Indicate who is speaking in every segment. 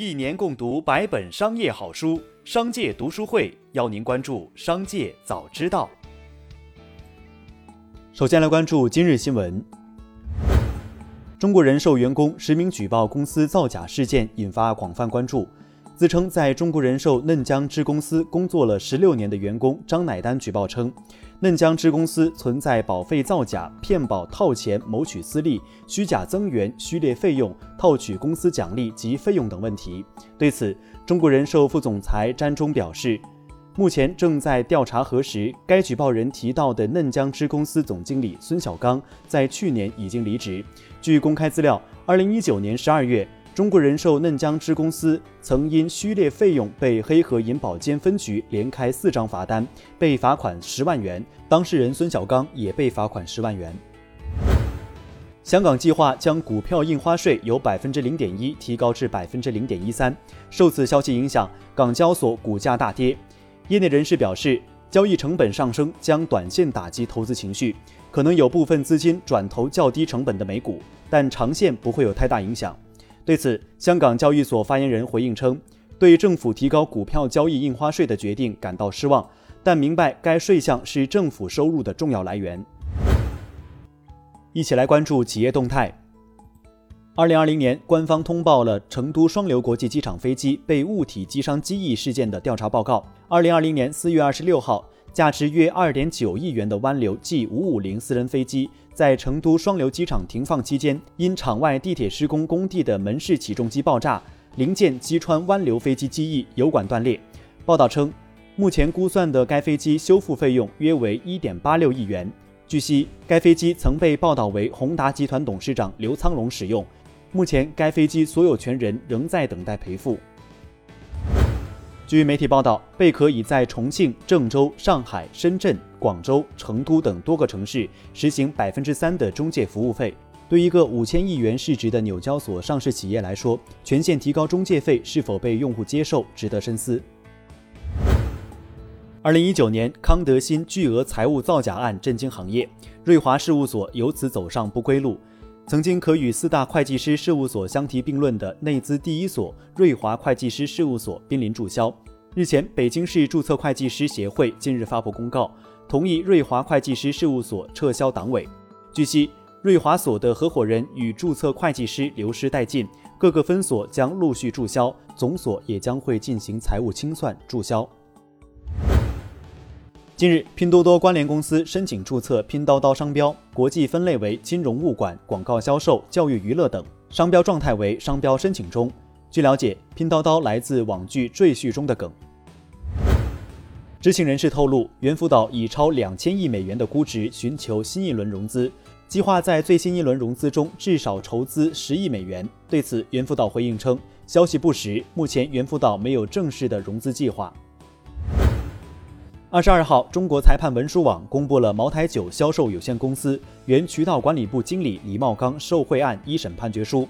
Speaker 1: 一年共读百本商业好书，商界读书会邀您关注商界早知道。首先来关注今日新闻：中国人寿员工实名举报公司造假事件引发广泛关注。自称在中国人寿嫩江支公司工作了十六年的员工张乃丹举报称，嫩江支公司存在保费造假、骗保套钱谋取私利、虚假增员、虚列费用、套取公司奖励及费用等问题。对此，中国人寿副总裁詹忠表示，目前正在调查核实。该举报人提到的嫩江支公司总经理孙小刚在去年已经离职。据公开资料，二零一九年十二月。中国人寿嫩江支公司曾因虚列费用被黑河银保监分局连开四张罚单，被罚款十万元。当事人孙小刚也被罚款十万元。香港计划将股票印花税由百分之零点一提高至百分之零点一三，受此消息影响，港交所股价大跌。业内人士表示，交易成本上升将短线打击投资情绪，可能有部分资金转投较低成本的美股，但长线不会有太大影响。对此，香港交易所发言人回应称，对政府提高股票交易印花税的决定感到失望，但明白该税项是政府收入的重要来源。一起来关注企业动态。二零二零年，官方通报了成都双流国际机场飞机被物体击伤机翼事件的调查报告。二零二零年四月二十六号。价值约二点九亿元的湾流 G 五五零私人飞机在成都双流机场停放期间，因场外地铁施工工地的门式起重机爆炸，零件击穿湾流飞机机翼，油管断裂。报道称，目前估算的该飞机修复费用约为一点八六亿元。据悉，该飞机曾被报道为宏达集团董事长刘苍龙使用，目前该飞机所有权人仍在等待赔付。据媒体报道，贝壳已在重庆、郑州、上海、深圳、广州、成都等多个城市实行百分之三的中介服务费。对一个五千亿元市值的纽交所上市企业来说，全线提高中介费是否被用户接受，值得深思。二零一九年，康德新巨额财务造假案震惊行业，瑞华事务所由此走上不归路。曾经可与四大会计师事务所相提并论的内资第一所瑞华会计师事务所濒临注销。日前，北京市注册会计师协会近日发布公告，同意瑞华会计师事务所撤销党委。据悉，瑞华所的合伙人与注册会计师流失殆尽，各个分所将陆续注销，总所也将会进行财务清算注销。近日，拼多多关联公司申请注册拼刀刀商标，国际分类为金融物管、广告销售、教育娱乐等，商标状态为商标申请中。据了解，拼刀刀来自网剧《赘婿》中的梗。知情人士透露，猿辅导以超两千亿美元的估值寻求新一轮融资，计划在最新一轮融资中至少筹资十亿美元。对此，猿辅导回应称，消息不实，目前猿辅导没有正式的融资计划。二十二号，中国裁判文书网公布了茅台酒销售有限公司原渠道管理部经理李茂刚受贿案一审判决书。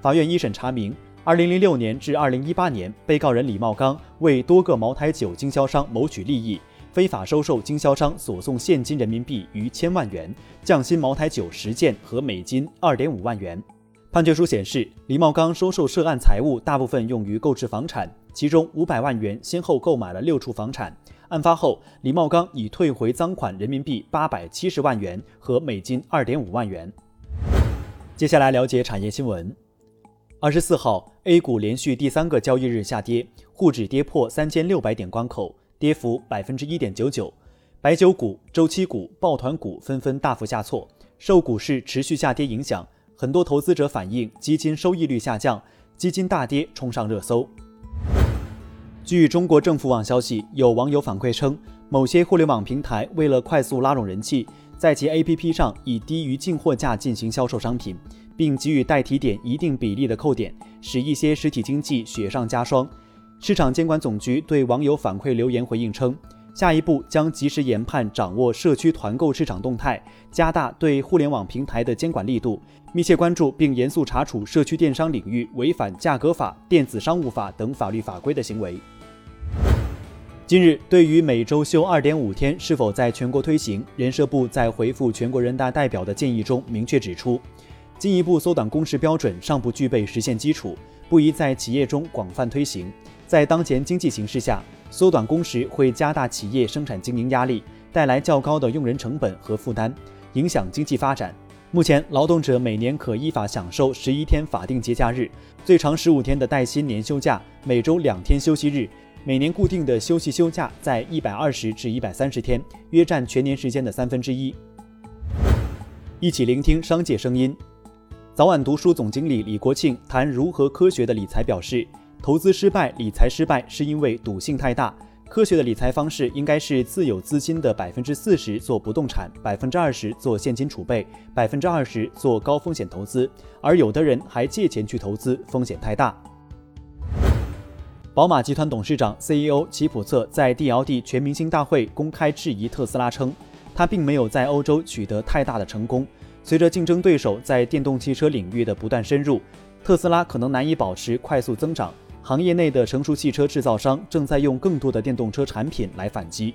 Speaker 1: 法院一审查明，二零零六年至二零一八年，被告人李茂刚为多个茅台酒经销商谋取利益，非法收受经销商所送现金人民币逾千万元，匠心茅台酒十件和美金二点五万元。判决书显示，李茂刚收受涉案财物大部分用于购置房产，其中五百万元先后购买了六处房产。案发后，李茂刚已退回赃款人民币八百七十万元和美金二点五万元。接下来了解产业新闻。二十四号，A 股连续第三个交易日下跌，沪指跌破三千六百点关口，跌幅百分之一点九九。白酒股、周期股、抱团股纷纷大幅下挫，受股市持续下跌影响，很多投资者反映基金收益率下降，基金大跌冲上热搜。据中国政府网消息，有网友反馈称，某些互联网平台为了快速拉拢人气，在其 APP 上以低于进货价进行销售商品，并给予代提点一定比例的扣点，使一些实体经济雪上加霜。市场监管总局对网友反馈留言回应称，下一步将及时研判掌握社区团购市场动态，加大对互联网平台的监管力度，密切关注并严肃查处社区电商领域违反价格法、电子商务法等法律法规的行为。近日，对于每周休二点五天是否在全国推行，人社部在回复全国人大代表的建议中明确指出，进一步缩短工时标准尚不具备实现基础，不宜在企业中广泛推行。在当前经济形势下，缩短工时会加大企业生产经营压力，带来较高的用人成本和负担，影响经济发展。目前，劳动者每年可依法享受十一天法定节假日，最长十五天的带薪年休假，每周两天休息日，每年固定的休息休假在一百二十至一百三十天，约占全年时间的三分之一。一起聆听商界声音。早晚读书总经理李国庆谈如何科学的理财，表示，投资失败、理财失败是因为赌性太大。科学的理财方式应该是自有资金的百分之四十做不动产，百分之二十做现金储备，百分之二十做高风险投资，而有的人还借钱去投资，风险太大。宝马集团董事长、CEO 吉普策在 DLD 全明星大会公开质疑特斯拉，称他并没有在欧洲取得太大的成功。随着竞争对手在电动汽车领域的不断深入，特斯拉可能难以保持快速增长。行业内的成熟汽车制造商正在用更多的电动车产品来反击。